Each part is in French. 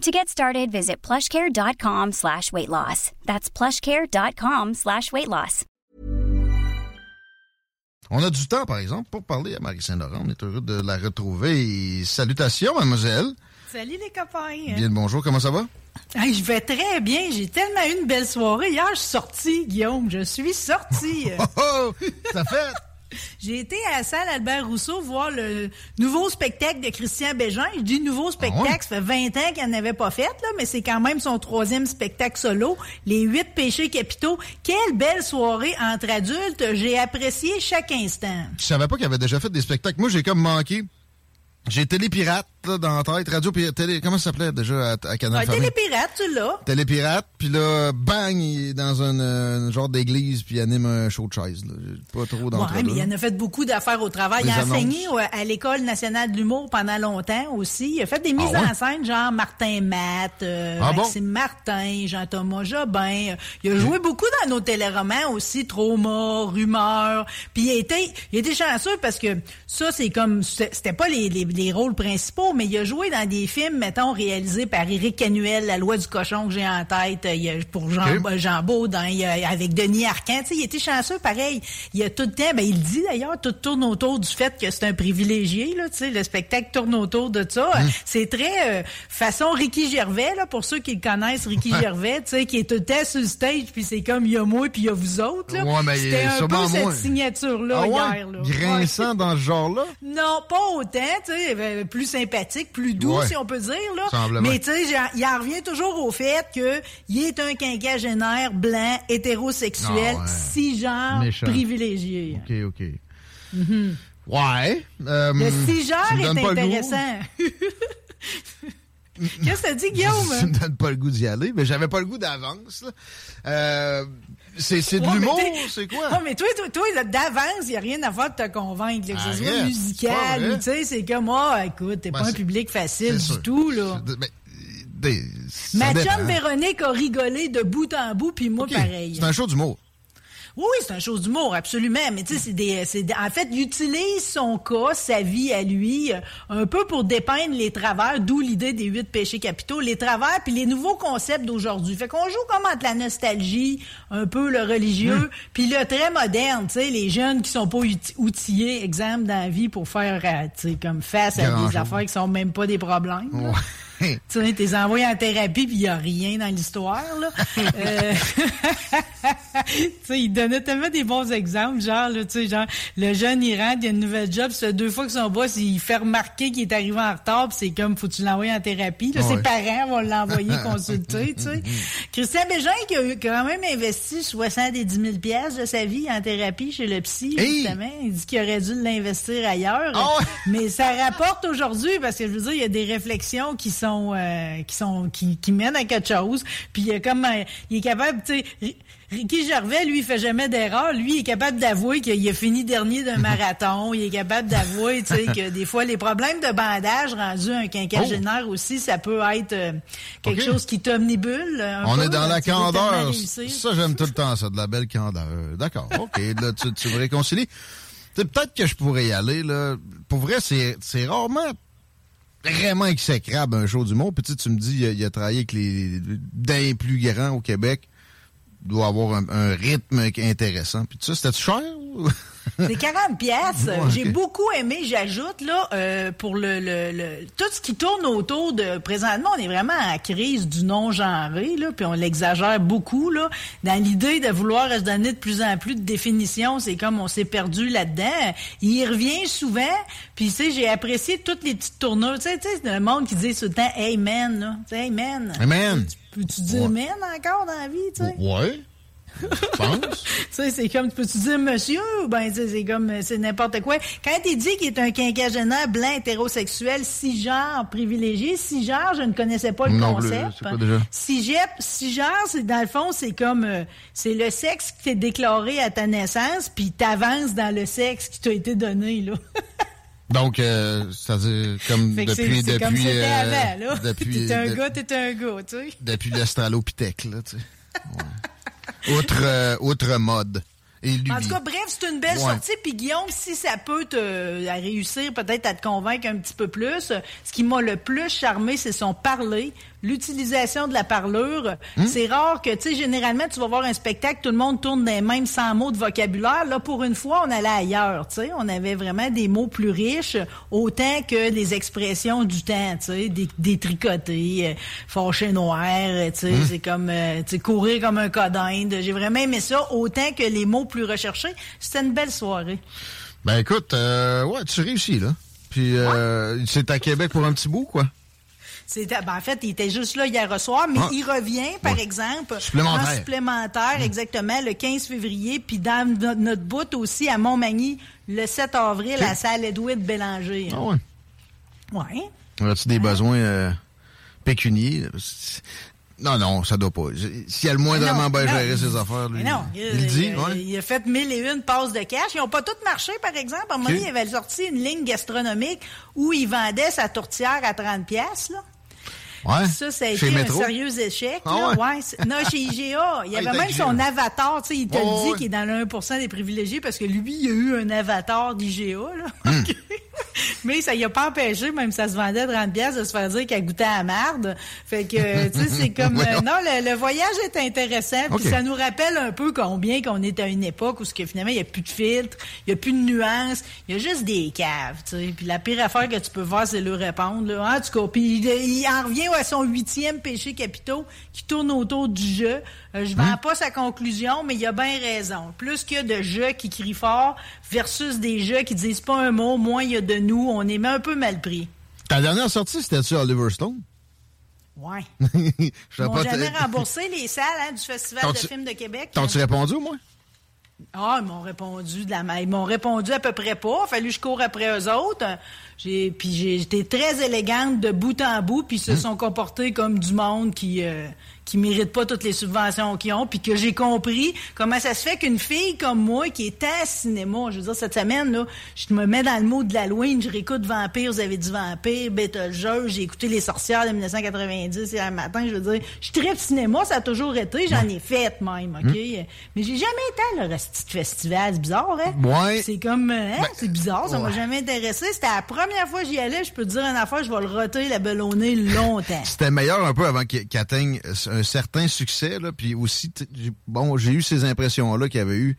To get started, visit plushcare.com slash weight loss. That's plushcare.com slash weight loss. On a du temps, par exemple, pour parler à Marie Saint-Laurent. On est heureux de la retrouver. Et salutations, mademoiselle. Salut les copains. Bien le bonjour, comment ça va? Hey, je vais très bien. J'ai tellement eu une belle soirée. Hier, je suis sortie, Guillaume. Je suis sortie. Oh, oh, ça fait... J'ai été à la salle Albert Rousseau voir le nouveau spectacle de Christian Bégin. Je dis nouveau spectacle, Ah ouais? ça fait 20 ans qu'il n'en avait pas fait, là, mais c'est quand même son troisième spectacle solo. Les huit péchés capitaux. Quelle belle soirée entre adultes. J'ai apprécié chaque instant. Je savais pas qu'il avait déjà fait des spectacles. Moi, j'ai comme manqué. J'ai Télépirate là, dans la tête, Radio Pirate, télé, comment ça s'appelait déjà à, à Canal Ah? Télépirate, tu l'as. Télépirate, puis là, bang, il est dans un, euh, genre d'église, puis il anime un show de chaise. Là. Pas trop d'entre Ouais, mais il en a fait beaucoup d'affaires au travail. Les il a enseigné annonces. à l'École nationale de l'humour pendant longtemps aussi. Il a fait des mises Ah ouais? en scène, genre Martin Matt, euh, Ah bon? Maxime Martin, Jean-Thomas Jobin. Il a joué beaucoup dans nos téléromans aussi, Trauma, Rumeur. Puis il a été, il a été chanceux parce que ça, c'est comme, c'était c'était pas les, les, les rôles principaux, mais il a joué dans des films, mettons, réalisés par Éric Canuel, La loi du cochon que j'ai en tête, il a, pour Jean, Ok. Jean Baudin, il y a- avec Denis Arcand. Il était chanceux, pareil. Il a tout le temps, ben, il le dit d'ailleurs, tout tourne autour du fait que c'est un privilégié, là, le spectacle tourne autour de ça. Hum. C'est très, euh, façon Ricky Gervais, là, pour ceux qui le connaissent, Ricky Gervais, qui est tout le temps sur le stage, puis c'est comme, il y a moi, puis il y a vous autres, là. Ouais, C'était un peu cette moins. signature-là, Ah ouais? hier, là. Grinçant dans ce genre-là? Non, pas autant, tu sais, euh, plus sympathique, plus doux, Ouais. si on peut dire, là. Mais tu sais, il en revient toujours au fait que il est un quinquagénaire blanc, hétérosexuel, Ah ouais. cisgenre, Méchant. privilégié. OK, OK. Ouais. euh, Le cisgenre est intéressant. Qu'est-ce que t'as dit, Ça Guillaume? me donne pas le goût d'y aller, mais j'avais pas le goût d'avance. Euh, c'est c'est de Ouais, l'humour, c'est quoi? Ouais, mais toi, toi, toi d'avance, il n'y a rien à faire de te convaitre, là, que ce soit pas musical tu sais, c'est comme, ah, écoute, t'es Ben, pas un public facile du sûr. tout, là. Mais, des- Ma chum Véronique a rigolé de bout en bout, puis moi, pareil. C'est un show d'humour. Oui, oui, c'est un chose d'humour, absolument. Mais tu sais, c'est des, c'est des- en fait, il utilise son cas, sa vie à lui, euh, un peu pour dépeindre les travers, d'où l'idée des huit péchés capitaux, les travers puis les nouveaux concepts d'aujourd'hui. Fait qu'on joue comme entre la nostalgie, un peu le religieux, puis le très moderne, tu sais, les jeunes qui sont pas outi- outillés, exemple, dans la vie pour faire, euh, tu sais, comme face à des affaires qui sont même pas des problèmes. Ouais. Tu sais, t'es envoyé en thérapie puis il y a rien dans l'histoire, là. Euh, tu sais, il donnait tellement des bons exemples, genre, là, tu sais, genre, le jeune, il rentre, il a une nouvelle job, fait deux fois que son boss, il fait remarquer qu'il est arrivé en retard puis c'est comme, faut tu l'envoyer en thérapie, là? Ouais. Ses parents vont l'envoyer consulter, tu sais. Christian Bégin, qui a eu quand même investi 70 000 pièces de sa vie en thérapie chez le psy, Hey! justement. Il dit qu'il aurait dû l'investir ailleurs. Ah? Mais ça rapporte aujourd'hui parce que je veux dire, il y a des réflexions qui sont euh, qui sont qui, qui mènent à quelque chose. Puis il y a comme un- il est capable, tu sais. Ri- Ricky Gervais, lui, il fait jamais d'erreur. Lui, il est capable d'avouer qu'il a fini dernier d'un marathon. Il est capable d'avouer, tu sais, que des fois, les problèmes de bandage rendus un quinquagénaire aussi, ça peut être euh, quelque chose qui t'omnibule. On peu, est dans là. la candeur. Ça, j'aime tout le temps, ça, de la belle candeur. D'accord, OK. Là, tu, tu me réconcilies. Peut-être que je pourrais y aller. Là. Pour vrai, c'est rarement vraiment exécrable un show d'humour. Puis tu sais, tu me dis, il a, a travaillé avec les d'un plus grands au Québec. Il doit avoir un, un rythme intéressant. Puis sais, c'était cher? C'est 40 pièces. J'ai beaucoup aimé, j'ajoute là euh, pour le, le, le, tout ce qui tourne autour de présentement, on est vraiment à la crise du non genré là, puis on l'exagère beaucoup là dans l'idée de vouloir se donner de plus en plus de définitions, c'est comme on s'est perdu là-dedans. Il y revient souvent, puis tu sais, j'ai apprécié toutes les petites tournures, tu sais, tu sais, le monde qui dit tout le temps amen là, tu sais amen. Amen. Peux-tu dire amen encore dans la vie, tu sais? Ouais. tu sais, c'est comme, tu peux-tu dire monsieur? Ben, c'est comme, c'est n'importe quoi. Quand il dit qu'il est un quinquagénaire blanc hétérosexuel, cisgenre privilégié, cisgenre, je ne connaissais pas le non concept. Déjà? Cisgenre, c'est dans le fond, c'est comme, euh, c'est le sexe qui t'est déclaré à ta naissance, puis t'avances dans le sexe qui t'a été donné, là. Donc, euh, c'est-à-dire comme Fait depuis c'est- depuis comme c'était euh, avant, là. depuis T'es un de- gars, t'es un gars, tu sais. depuis l'Australopithèque là, tu sais. Ouais. Outre euh, outre mode. Et. En tout cas, bref, c'est une belle Ouais. sortie. Puis Guillaume, si ça peut te à réussir peut-être à te convaincre un petit peu plus, ce qui m'a le plus charmé, c'est son parler, l'utilisation de la parlure. Hmm? C'est rare que, tu sais, généralement, tu vas voir un spectacle, tout le monde tourne des mêmes 100 mots de vocabulaire. Là, pour une fois, on allait ailleurs, tu sais. On avait vraiment des mots plus riches, autant que des expressions du temps, tu sais, des, des tricotés, euh, fâché noir, tu sais, Hmm? c'est comme, euh, tu sais, courir comme un cas d'Inde. J'ai vraiment aimé ça, autant que les mots plus recherchés. C'était une belle soirée. Ben écoute, euh, ouais, tu réussis là. Puis euh, c'est à Québec pour un petit bout quoi. C'était, ben, en fait, il était juste là hier soir, mais Ah. il revient, par Ouais. exemple, Supplémentaire. en supplémentaire, exactement, le 15 février, puis dans no- notre bout aussi à Montmagny, le 7 avril, à la salle Edouard Bélanger. Ah ouais. Ouais. As-tu des besoins euh, pécuniers? Non, non, ça doit pas. S'il y a le moindrement Non, bien géré il- ses affaires, lui, mais non, il, le dit, il, ouais. il a fait mille et une passes de cash. Ils n'ont pas toutes marché, par exemple. À un moment donné, il avait sorti une ligne gastronomique où il vendait sa tourtière à 30 pièces là. Ouais. Ça, ça a été un sérieux échec. Ah là. ouais? Non, chez IGA, il y Ah, il avait même son avatar. Tu sais, il te Ouais, le dit qu'il est dans le 1% des privilégiés parce que lui, il a eu un avatar d'IGA. là. Hmm. Mais ça y a pas empêché, même si ça se vendait 30 pièces, de se faire dire qu'elle goûtait à la marde. Fait que, tu sais, c'est comme... euh, non, le, le voyage est intéressant. Puis ça nous rappelle un peu combien qu'on est à une époque où ce que finalement, il n'y a plus de filtres, il n'y a plus de nuances, il y a juste des caves, tu sais. Puis la pire affaire que tu peux voir, c'est le répondre. Là. En tout cas, puis il, il en revient à son huitième péché capitaux qui tourne autour du jeu. Euh, je vends pas sa conclusion, mais il a bien raison. Plus qu'il y a de jeux qui crient fort versus des jeux qui disent pas un mot, moins il y a de nous, on est un peu mal pris. Ta dernière sortie, c'était-tu Oliver Stone? Ouais. Ils pas, jamais remboursé les salles hein, du Festival de T'as-tu- films de Québec. T'as-tu répondu au moins? Ah, ils m'ont répondu de la ma- Ils m'ont répondu à peu près pas. Fallu que je cours après eux autres. J'ai, puis j'ai j'étais très élégante de bout en bout, puis ils se sont comportés comme du monde qui euh, qui mérite pas toutes les subventions qu'ils ont, puis que j'ai compris comment ça se fait qu'une fille comme moi qui est à cinéma, je veux dire cette semaine là, je me mets dans le mot de l'Halloween, je réécoute Vampire, vous avez dit Vampire, Beetlejuice, j'ai écouté Les Sorcières de 1990 hier matin, je veux dire, je tripe cinéma, ça a toujours été, j'en ai fait même, ok, mais j'ai jamais été à le resti de festival, c'est bizarre, hein? Ouais. C'est comme, hein, Ben, c'est bizarre, ça m'a ouais. jamais intéressé. C'était la première fois que j'y allais, je peux te dire une affaire, je vais le roter, la ballonner longtemps. C'était meilleur un peu avant qu'il atteigne un certain succès, là. Puis aussi, bon, j'ai eu ces impressions-là qu'il y avait eu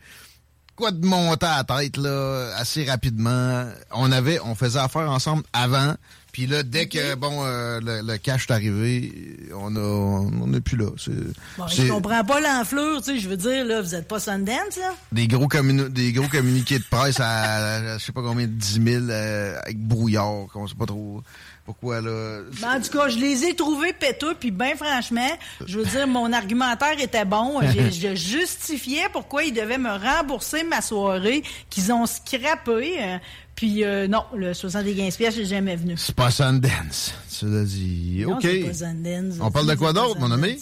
quoi de monter à la tête, là, assez rapidement. On avait, on faisait affaire ensemble avant. Puis là, dès que, bon, euh, le, le cash est arrivé, on a, on n'est plus là. C'est Bon, je comprends pas l'enflure, tu sais, je veux dire, là, vous êtes pas Sundance, là? des gros des gros communiqués de presse à, je sais pas combien, 10 000, euh, avec brouillard, qu'on sait pas trop pourquoi, là. Ben, en tout cas, je les ai trouvés péteux, puis ben franchement, je veux dire, mon argumentaire était bon. Je justifiais pourquoi ils devaient me rembourser ma soirée, qu'ils ont scrappé. Puis euh, non, le 75 pièces, j'ai jamais venu. C'est pas Sundance, tu l'as dit. Non, OK. c'est pas Sundance. On parle de quoi d'autre, mon ami?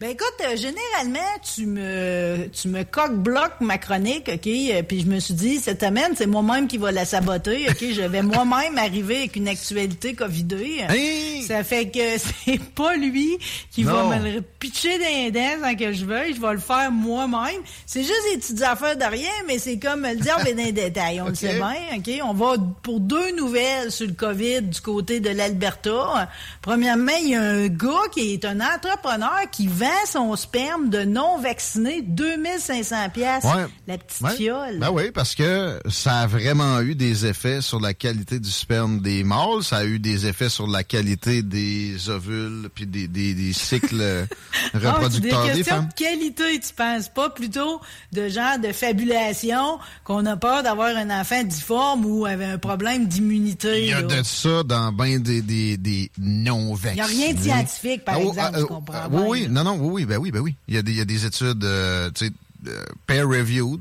Ben écoute, euh, généralement, tu me tu me coque-bloques ma chronique, OK? euh, Puis je me suis dit, cette semaine, c'est moi-même qui va la saboter, OK? Je vais moi-même arriver avec une actualité covidée. Hey! Ça fait que c'est pas lui qui Non. va me le pitcher dans les dents sans que je veuille. Je vais le faire moi-même. C'est juste des petites affaires de rien, mais c'est comme le diable est dans les détails. On le sait bien, OK? On va pour deux nouvelles sur le COVID du côté de l'Alberta. Premièrement, il y a un gars qui est un entrepreneur qui vend son sperme de non vacciné 2500 pièces la petite fiole. Ben oui, parce que ça a vraiment eu des effets sur la qualité du sperme des mâles, ça a eu des effets sur la qualité des ovules puis des, des, cycles ah, reproducteurs des, des femmes. De qualité, tu penses pas plutôt de genre de fabulation qu'on a peur d'avoir un enfant difforme ou avait un problème d'immunité. Il y a de ça dans bien des, des, des non vaccinés. Il n'y a rien de scientifique, par ah, exemple, ah, tu comprends ah, Oui, oui, non, non, oui, oui, ben oui, ben oui. Il y a des, il y a des études, euh, tu sais, euh, peer-reviewed,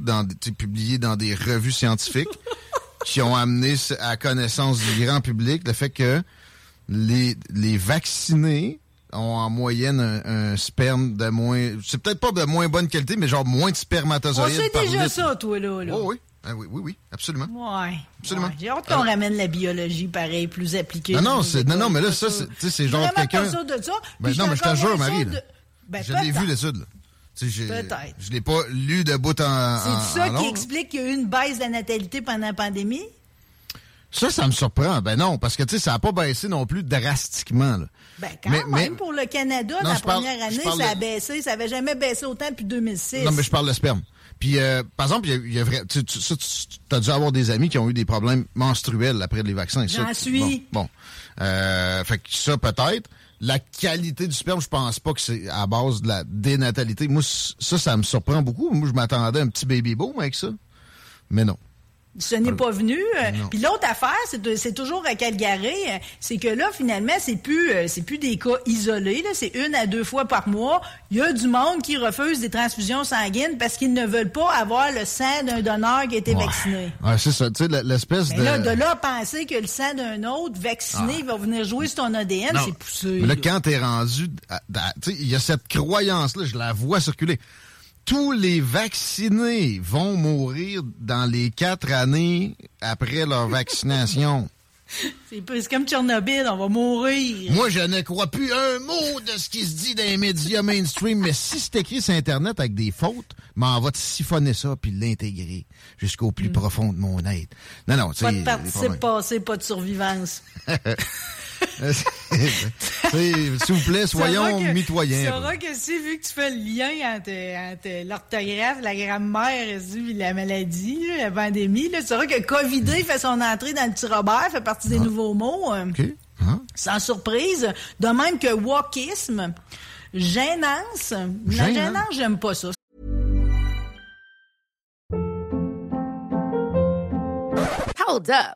publiées dans des revues scientifiques qui ont amené à connaissance du grand public le fait que les, les vaccinés ont en moyenne un, sperme de moins. C'est peut-être pas de moins bonne qualité, mais genre moins de spermatozoïdes. On sait déjà ça, toi, là. Oh, oui. Ah oui, oui, oui, absolument. Ouais. Absolument. J'ai hâte qu'on ramène la biologie, pareil, plus appliquée. Non, non, c'est, non, non, mais là, ça, c'est, c'est genre quelqu'un. pas de ça. Ben, non, mais je te jure, Marie, ben, je l'ai vu, l'étude, là. Peut-être. Je l'ai pas lu de bout en. C'est ça qui explique qu'il y a eu une baisse de la natalité pendant la pandémie? Ça, ça me surprend. Ben non, parce que tu sais, ça n'a pas baissé non plus drastiquement. Là. Ben quand même, pour le Canada, la première année, ça a baissé. Ça n'avait jamais baissé autant depuis 2006. Non, mais je parle de sperme. Puis, euh, par exemple, il y a, vrai, tu, as dû avoir des amis qui ont eu des problèmes menstruels après les vaccins. J'en suis. Bon, Euh, fait que ça, peut-être. La qualité du sperme, je pense pas que c'est à base de la dénatalité. Moi, ça, ça me surprend beaucoup. Moi, je m'attendais à un petit baby boom avec ça. Mais non. Ce n'est pas venu. Puis l'autre affaire, c'est toujours à Calgary, c'est que là, finalement, c'est plus euh, c'est plus des cas isolés. C'est une à deux fois par mois. Il y a du monde qui refuse des transfusions sanguines parce qu'ils ne veulent pas avoir le sang d'un donneur qui a été vacciné. Ouais, c'est ça. Tu sais, l'espèce de... là, de là penser que le sang d'un autre vacciné ah. va venir jouer sur ton ADN, c'est poussé. Mais là, quand t'es rendu... Tu sais, il y a cette croyance-là, je la vois circuler tous les vaccinés vont mourir dans les quatre années après leur vaccination. C'est comme Tchernobyl, on va mourir. Moi, je ne crois plus un mot de ce qui se dit dans les médias mainstream, mais si c'est écrit sur Internet avec des fautes, m'en va te siphonner ça puis l'intégrer jusqu'au plus mm. profond de mon être. Non, non, Pas de participe passé, pas de survivance. S'il vous plaît, soyons mitoyens. Tu sauras que si, vu que tu fais le lien entre, l'orthographe, la grammaire et la maladie, la pandémie, tu sauras que COVID fait son entrée dans le petit Robert, fait partie des ah. nouveaux mots. Euh, ah. Sans surprise. De même que wokisme, gênance. La gênance, j'aime pas ça. Hold up.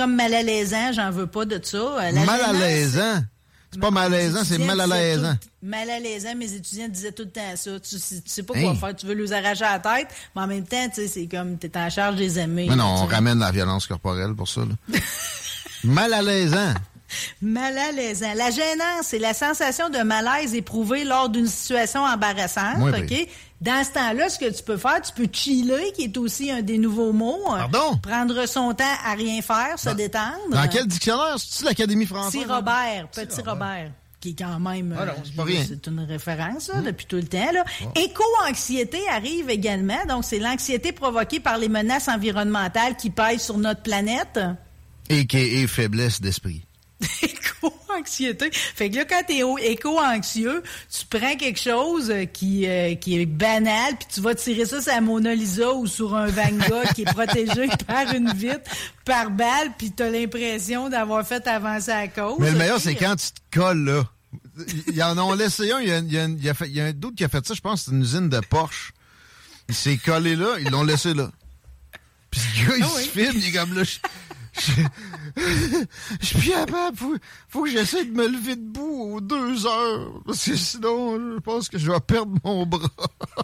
Comme malaisant, j'en veux pas de ça. Euh, malaisant? C'est pas malaisant, c'est mal à l'aisant. Mal à l'aisant, mes étudiants disaient tout le temps ça. Tu, sais pas quoi faire, tu veux les arracher à la tête, mais en même temps, tu sais, c'est comme t'es en charge des amis. Mais non, on ramène la violence corporelle pour ça. Là. mal à l'aisant. Mal à l'aisant. La gênance, c'est la sensation de malaise éprouvée lors d'une situation embarrassante. OK? Dans ce temps-là, ce que tu peux faire, tu peux chiller, qui est aussi un des nouveaux mots. Pardon? Prendre son temps à rien faire, se détendre. Dans quel dictionnaire? C'est-tu l'Académie française? Petit Robert, Petit Robert. qui est quand même ah euh, c'est une référence là, depuis tout le temps. Là. Éco-anxiété arrive également, donc c'est l'anxiété provoquée par les menaces environnementales qui pèsent sur notre planète. Et qui est faiblesse d'esprit. éco-anxiété. Fait que là, quand t'es éco-anxieux, tu prends quelque chose euh, qui, euh, qui est banal, puis tu vas tirer ça sur la Mona Lisa ou sur un Van Gogh qui est protégé par une vitre, par balle, puis t'as l'impression d'avoir fait avancer la cause. Mais le meilleur, c'est quand tu te colles, là. Ils en ont laissé un, il y a, il y a, il y a, fait, il y a un doute qui a fait ça, je pense, c'est une usine de Porsche. Il s'est collé là, ils l'ont laissé là. Puis le gars, il Ah oui. se filme, il est comme là. Je, je, je suis plus capable. Faut, faut que j'essaie de me lever debout aux deux heures. Parce que sinon, je pense que je vais perdre mon bras.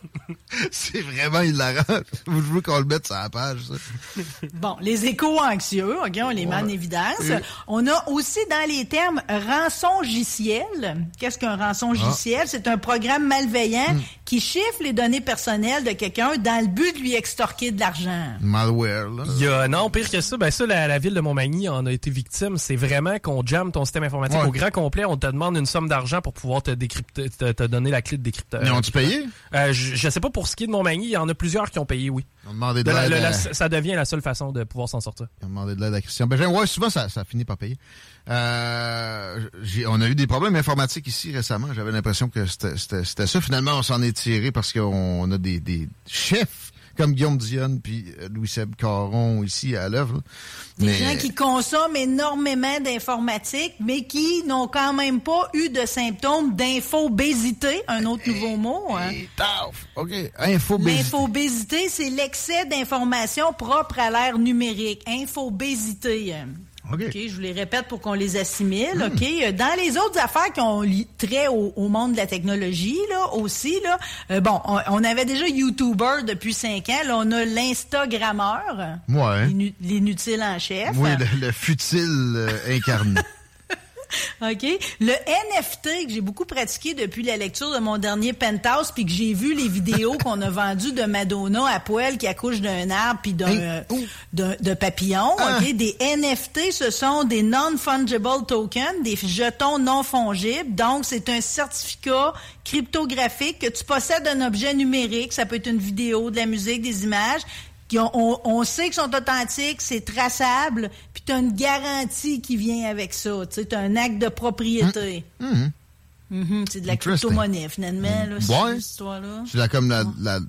c'est vraiment hilarant. Je veux qu'on le mette sur la page, ça? Bon, les éco-anxieux, OK, on les met en évidence. On a aussi dans les termes rançongiciel. Qu'est-ce qu'un rançongiciel? Ah. C'est un programme malveillant Hmm. qui chiffre les données personnelles de quelqu'un dans le but de lui extorquer de l'argent. Malware, là. Il y a, non, pire que ça, ben ça, la, la ville de Montmagny en a été victime. C'est vraiment qu'on jamme ton système informatique Ouais. au grand complet. On te demande une somme d'argent pour pouvoir te décrypter, te, te donner la clé de décrypteur. Ils ont-tu payé? Euh, je, je sais pas pour ce qui est de Montmagny, il y en a plusieurs qui ont payé, oui. Ont demandé de De la- l'aide. la- à- ça devient la seule façon de pouvoir s'en sortir. Ils ont demandé de l'aide à Christian Bégin. Ouais, souvent, ça, ça finit par payer. Euh, on a eu des problèmes informatiques ici récemment. J'avais l'impression que c'était ça. Finalement, on s'en est tiré parce qu'on a des, des chefs comme Guillaume Dionne puis euh, Louis-Seb Caron ici à l'œuvre. Des Mais- gens qui consomment énormément d'informatique, mais qui n'ont quand même pas eu de symptômes d'infobésité, un autre nouveau mot. Hein. Et taf! OK. Info L'infobésité, c'est l'excès d'informations propres à l'ère numérique. Infobésité. OK. OK, je vous les répète pour qu'on les assimile. OK, Euh, dans les autres affaires qui ont trait au, au monde de la technologie, là aussi, là, euh, bon, on, on avait déjà YouTuber depuis cinq ans. Là, on a l'Instagrammeur, Ouais. l'inu- l'inutile en chef. Oui, le, le futile euh, incarné. OK? Le NFT que j'ai beaucoup pratiqué depuis la lecture de mon dernier Penthouse, puis que j'ai vu les vidéos qu'on a vendues de Madonna à poil qui accouche d'un arbre puis d'un euh, d'un- de papillon. Ah. OK? Des NFT, ce sont des non-fungible tokens, des jetons non fongibles. Donc, c'est un certificat cryptographique que tu possèdes un objet numérique. Ça peut être une vidéo, de la musique, des images. Qui ont- on, on sait qu'ils sont authentiques, c'est traçable, puis tu as une garantie qui vient avec ça. Tu as un acte de propriété. Mhm, c'est de la crypto-monnaie, finalement, là, Ouais. cette histoire-là. C'est la- comme la, la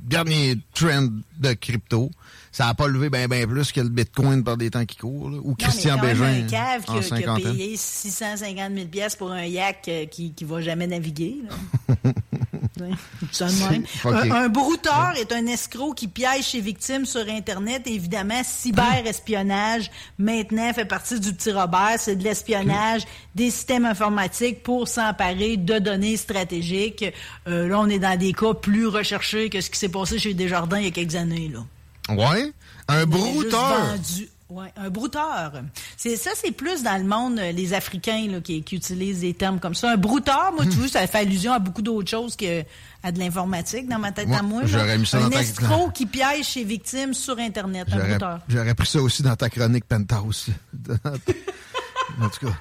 dernier trend de crypto. Ça n'a pas levé bien ben plus que le Bitcoin par des temps qui courent. là. Ou Christian non, mais quand même Bégin un cave qui, en qui a, payé 650 000 pièces pour un yak euh, qui qui va jamais naviguer. là. Même. Un, un brouteur est un escroc qui piège ses victimes sur Internet. Évidemment, cyberespionnage, maintenant, fait partie du petit Robert. C'est de l'espionnage des systèmes informatiques pour s'emparer de données stratégiques. Euh, là, on est dans des cas plus recherchés que ce qui s'est passé chez Desjardins il y a quelques années. Là. Ouais. Un brouteur. vendu- Ouais, un brouteur. C'est ça, c'est plus dans le monde euh, les Africains là, qui, qui utilisent des termes comme ça. Un brouteur, moi, tu vois, ça fait allusion à beaucoup d'autres choses que à de l'informatique dans ma tête Ouais, à moi. j'aurais mis ça un dans ta- escroc qui piège ses victimes sur Internet. Un J'aurais, brouteur. j'aurais pris ça aussi dans ta chronique Penthouse. en tout cas.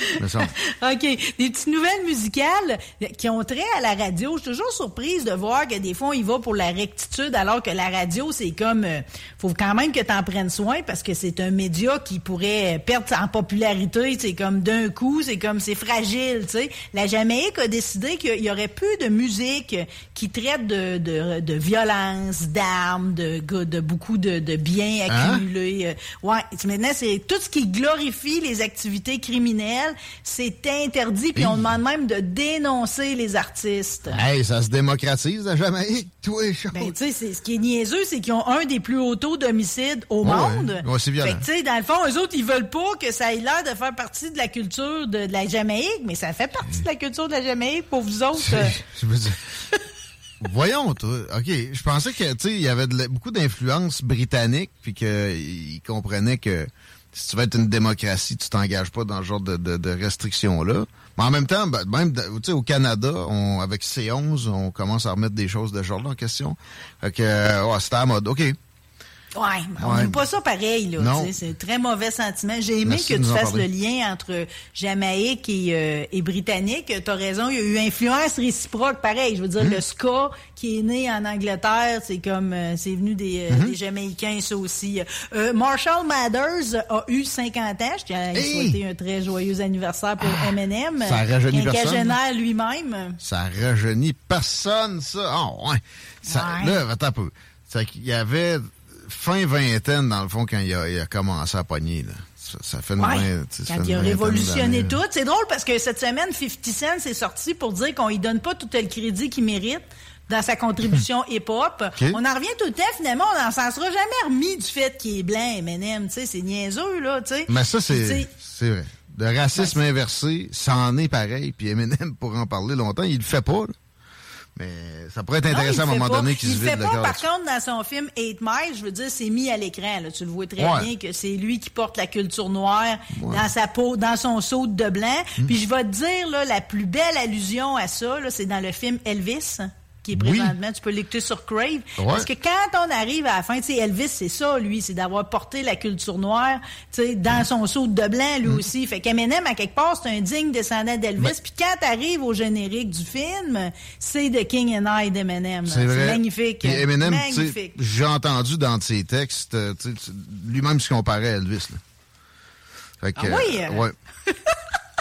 OK. Des petites nouvelles musicales qui ont trait à la radio. Je suis toujours surprise de voir que des fois, on y va pour la rectitude, alors que la radio, c'est comme... euh, faut quand même que tu en prennes soin parce que c'est un média qui pourrait perdre en popularité. C'est comme d'un coup, c'est comme... C'est fragile, tu sais. La Jamaïque a décidé qu'il y aurait plus de musique qui traite de, de, de violence, d'armes, de, de beaucoup de, de biens Hein? accumulés. Euh, Ouais, maintenant, c'est tout ce qui glorifie les activités criminelles, c'est interdit, puis on demande même de dénoncer les artistes. Hey, ça se démocratise la Jamaïque, toi. Ben, tu sais, c'est- ce qui est niaiseux, c'est qu'ils ont un des plus hauts taux d'homicide au Ouais, monde. ouais. C'est violent. Tu sais, dans le fond, eux autres, ils veulent pas que ça ait l'air de faire partie de la culture de, de la Jamaïque, mais ça fait partie de la culture de la Jamaïque pour vous autres. euh. Je veux dire. Voyons, toi. OK. Je pensais que, tu sais, il y avait de beaucoup d'influence britannique, puis qu'ils comprenaient que si tu veux être une démocratie, tu t'engages pas dans ce genre de, de, de restrictions-là. Mais en même temps, ben, même, au Canada, on, avec C11, on commence à remettre des choses de ce genre-là en question. Fait que, c'était à mode. OK. Ouais, mais on Ouais. n'aime pas ça pareil, là. C'est un très mauvais sentiment. J'ai aimé Merci que tu fasses le lien entre Jamaïque et, euh, et Britannique. T'as raison, il y a eu influence réciproque, pareil. Je veux dire, Hum. le ska qui est né en Angleterre, c'est comme, euh, c'est venu des, euh, des Jamaïcains, ça aussi. Euh, Marshall Mathers a eu 50 ans. Je tiens à souhaiter un très joyeux anniversaire pour Eminem. ça rajeunit personne? Lui-même. Ça rajeunit personne, ça. Ah, ouais. Ça, Ouais. Là, attends un peu. Qu'il y avait fin vingtaine, dans le fond, quand il a, il a commencé à pogner, là. Ça, ça fait une Ouais. Quand il a révolutionné tout. C'est drôle parce que cette semaine, 50 Cent s'est sorti pour dire qu'on lui donne pas tout le crédit qu'il mérite dans sa contribution hip-hop. On en revient tout le temps, finalement, on n'en s'en sera jamais remis du fait qu'il est blanc, Eminem, tu sais, c'est niaiseux, là, tu sais. Mais ça, c'est c'est vrai. Le racisme inversé, ça en est pareil. Puis Eminem, pour en parler longtemps, il le fait pas. là. Mais ça pourrait être non, intéressant à il un moment fait donné pas. qu'il se vide le pas, par contre, dans son film 8 Miles, je veux dire, c'est mis à l'écran. Tu le vois très Ouais. bien que c'est lui qui porte la culture noire dans sa peau, dans son saut de blanc. Hmm. Puis je vais te dire, là, la plus belle allusion à ça, c'est dans le film Elvis. Qui est Oui. présentement, tu peux l'écouter sur Crave. Ouais. Parce que quand on arrive à la fin, tu sais, Elvis, c'est ça, lui, c'est d'avoir porté la culture noire, tu sais, dans son saut de blanc, lui aussi. Fait qu'Eminem, à quelque part, c'est un digne descendant d'Elvis. Puis quand t'arrives au générique du film, c'est The King and I d'Eminem. C'est magnifique. Puis Eminem, j'ai entendu dans ses textes, euh, lui-même se comparait à Elvis. Là. Fait que, Ah oui? euh, ouais.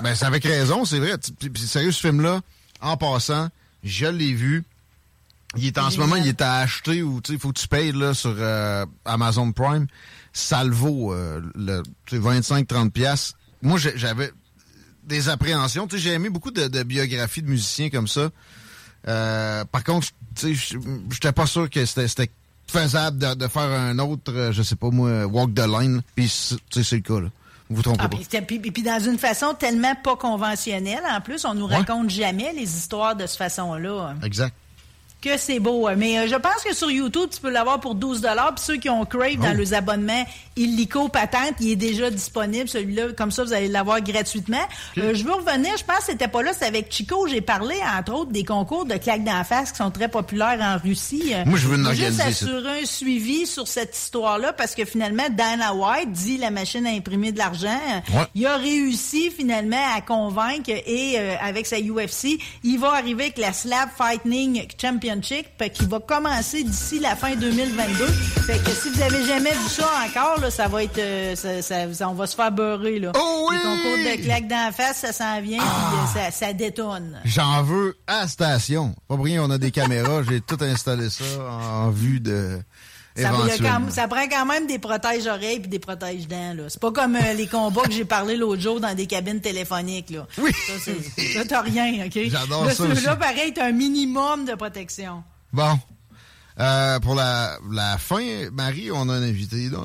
ben, c'est avec raison, c'est vrai. Puis sérieux, ce film-là, en passant, je l'ai vu. Il est en ce moment, il est à acheter ou tu sais, il faut que tu payes là, sur euh, Amazon Prime. Ça le vaut euh, le tu sais, 25-30 pièces. Moi, j'avais des appréhensions. J'ai aimé beaucoup de, de biographies de musiciens comme ça. Euh, par contre, j'étais pas sûr que c'était faisable de, de faire un autre, euh, je sais pas moi, Walk the Line. Puis, c'est- tu sais, c'est le cas, là. Vous vous trompez Ah, pas. puis, c'était- puis- puis dans une façon tellement pas conventionnelle, en plus, on nous Ouais. raconte jamais les histoires de cette façon-là. Exact. Que c'est beau. hein. Mais euh, je pense que sur YouTube, tu peux l'avoir pour 12 Puis ceux qui ont Crave dans Oh. leurs abonnements illico patente, il est déjà disponible, celui-là. Comme ça, vous allez l'avoir gratuitement. Euh, je veux revenir, je pense que c'était pas là, c'est avec Chico. J'ai parlé, entre autres, des concours de claques d'en face qui sont très populaires en Russie. Euh, Moi, je veux juste organiser, ça. assurer un suivi sur cette histoire-là parce que finalement, Dana White dit la machine à imprimer de l'argent. Ouais. Il a réussi finalement à convaincre et euh, avec sa UFC, il va arriver avec la Slab Fighting Qui va commencer d'ici la fin 2022. Fait que si vous avez jamais vu ça encore, là, ça va être, euh, ça, ça- on va se faire beurrer là. Oh oui! Les concours de claques d'en face, ça s'en vient, puis euh, ça, ça détonne. J'en veux à station. Pas rien, on a des caméras. J'ai tout installé ça en vue de. Ça, quand- prend quand même des protèges-oreilles puis des protèges-dents. là. C'est pas comme euh, les combats que j'ai parlé l'autre jour dans des cabines téléphoniques. Là. Oui. Ça, t'as rien, OK? J'adore Là, ça aussi. pareil, t'as un minimum de protection. Bon. Euh, pour la, la fin, Marie, on a un invité, là.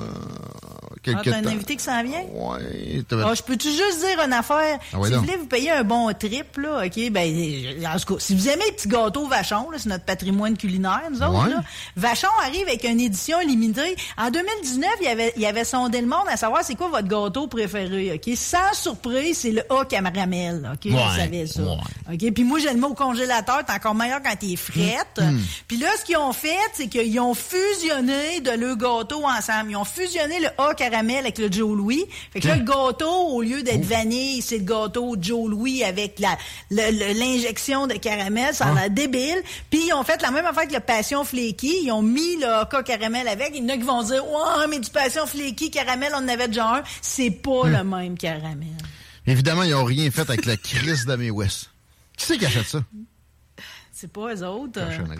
Quelque Ah, t'as un temps. invité qui s'en vient? Ouais. t'as- Ah, je peux-tu juste dire une affaire? Ah si donc. vous voulez vous payer un bon trip, là, OK, ben, en tout cas, si vous aimez les petits gâteaux Vachon, là, c'est notre patrimoine culinaire, nous autres, Ouais. là. Vachon arrive avec une édition limitée. En 2019, il avait, il avait sondé le monde à savoir c'est quoi votre gâteau préféré, OK? Sans surprise, c'est le A caramel, OK? Ouais, Vous savez ça. ouais. OK? Puis moi, j'ai le mot au congélateur, c'est encore meilleur quand il est frette. Mm. Puis là, ce qu'ils ont fait, c'est qu'ils ont fusionné de le gâteau ensemble. Ils ont fusionné le A caramel avec le Joe Louis. Fait que là, le gâteau, au lieu d'être vanille, c'est le gâteau Joe Louis avec la l'injection de caramel. Ça a l'air débile. Puis ils ont fait la même affaire que le Passion Flaky. Ils ont mis le A caramel avec. Il y en a qui vont dire, ouais, mais du Passion Flaky caramel, on en avait déjà un. C'est pas le même caramel. Évidemment, ils n'ont rien fait avec la crise d'Amé West. Qui c'est qui achète ça? C'est pas eux autres. euh.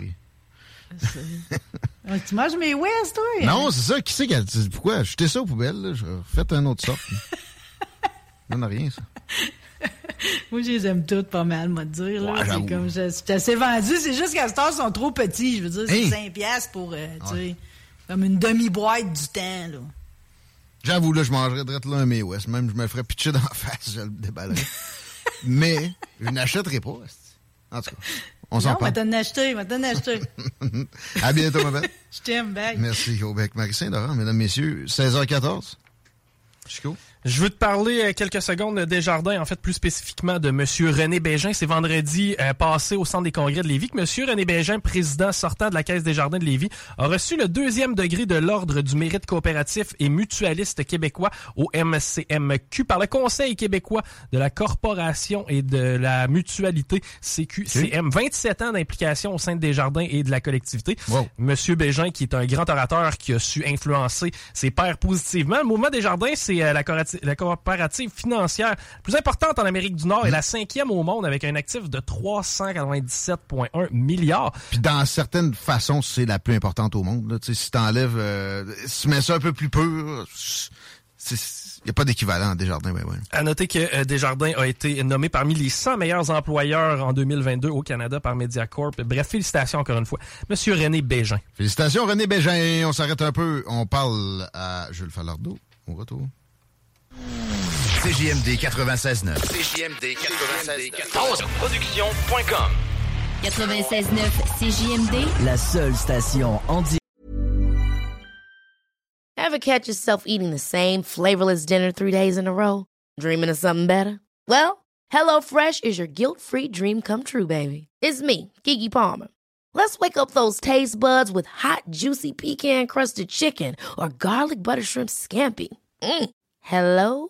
Ah, tu manges mes West, toi? Non, c'est ça. Qui c'est qui a... c'est- Pourquoi? Jetez ça aux poubelles, là. Faites un autre sorte. Ça n'a rien, ça. Moi, je les aime toutes pas mal, moi, te dire. là. Ouais, c'est comme, je- assez vendu. C'est juste qu'à ce temps, ils sont trop petits. Je veux dire, c'est Hey! 5 piastres pour, euh, tu sais, comme une demi-boîte du temps, là. J'avoue, là, je mangerais direct là un May West. Même, je me ferais pitcher dans la face, je le déballerais. Mais, je n'achèterai pas. En tout cas, on s'en Non, parle. t'en acheté, mais t'en acheté. À bientôt, ma belle. Je t'aime, bye. Merci, Aubec. Marie-Saint-Laurent, mesdames, messieurs, 16h14. Chico? Je veux te parler euh, quelques secondes des jardins, en fait plus spécifiquement de Monsieur René Bégin. C'est vendredi euh, passé au centre des congrès de Lévis que Monsieur René Bégin, président sortant de la Caisse des jardins de Lévis, a reçu le deuxième degré de l'ordre du mérite coopératif et mutualiste québécois au MCMQ par le Conseil québécois de la corporation et de la mutualité CQCM. 27 ans d'implication au sein des jardins et de la collectivité. Wow. Monsieur Bégin, qui est un grand orateur qui a su influencer ses pairs positivement. Le mouvement des jardins, c'est euh, la, corati- la coopérative financière la plus importante en Amérique du Nord et la cinquième au monde avec un actif de 397,1 milliards. Puis dans certaines façons, c'est la plus importante au monde. Là. Si t'enlèves, euh, si tu mets ça un peu plus pur, il n'y a pas d'équivalent à Desjardins. Ben ouais. À noter que euh, Desjardins a été nommé parmi les 100 meilleurs employeurs en 2022 au Canada par Mediacorp. Bref, félicitations encore une fois. Monsieur René Bégin. Félicitations René Bégin. On s'arrête un peu. On parle à Jules Falardeau au retour. CJMD 96.9. CJMD 96.9. Production.com. 96.9 CJMD, La seule station en direct. Ever catch yourself eating the same flavorless dinner three days in a row? Dreaming of something better? Well, HelloFresh is your guilt-free dream come true, baby. It's me, Kiki Palmer. Let's wake up those taste buds with hot, juicy pecan-crusted chicken or garlic butter shrimp scampi. Mm. Hello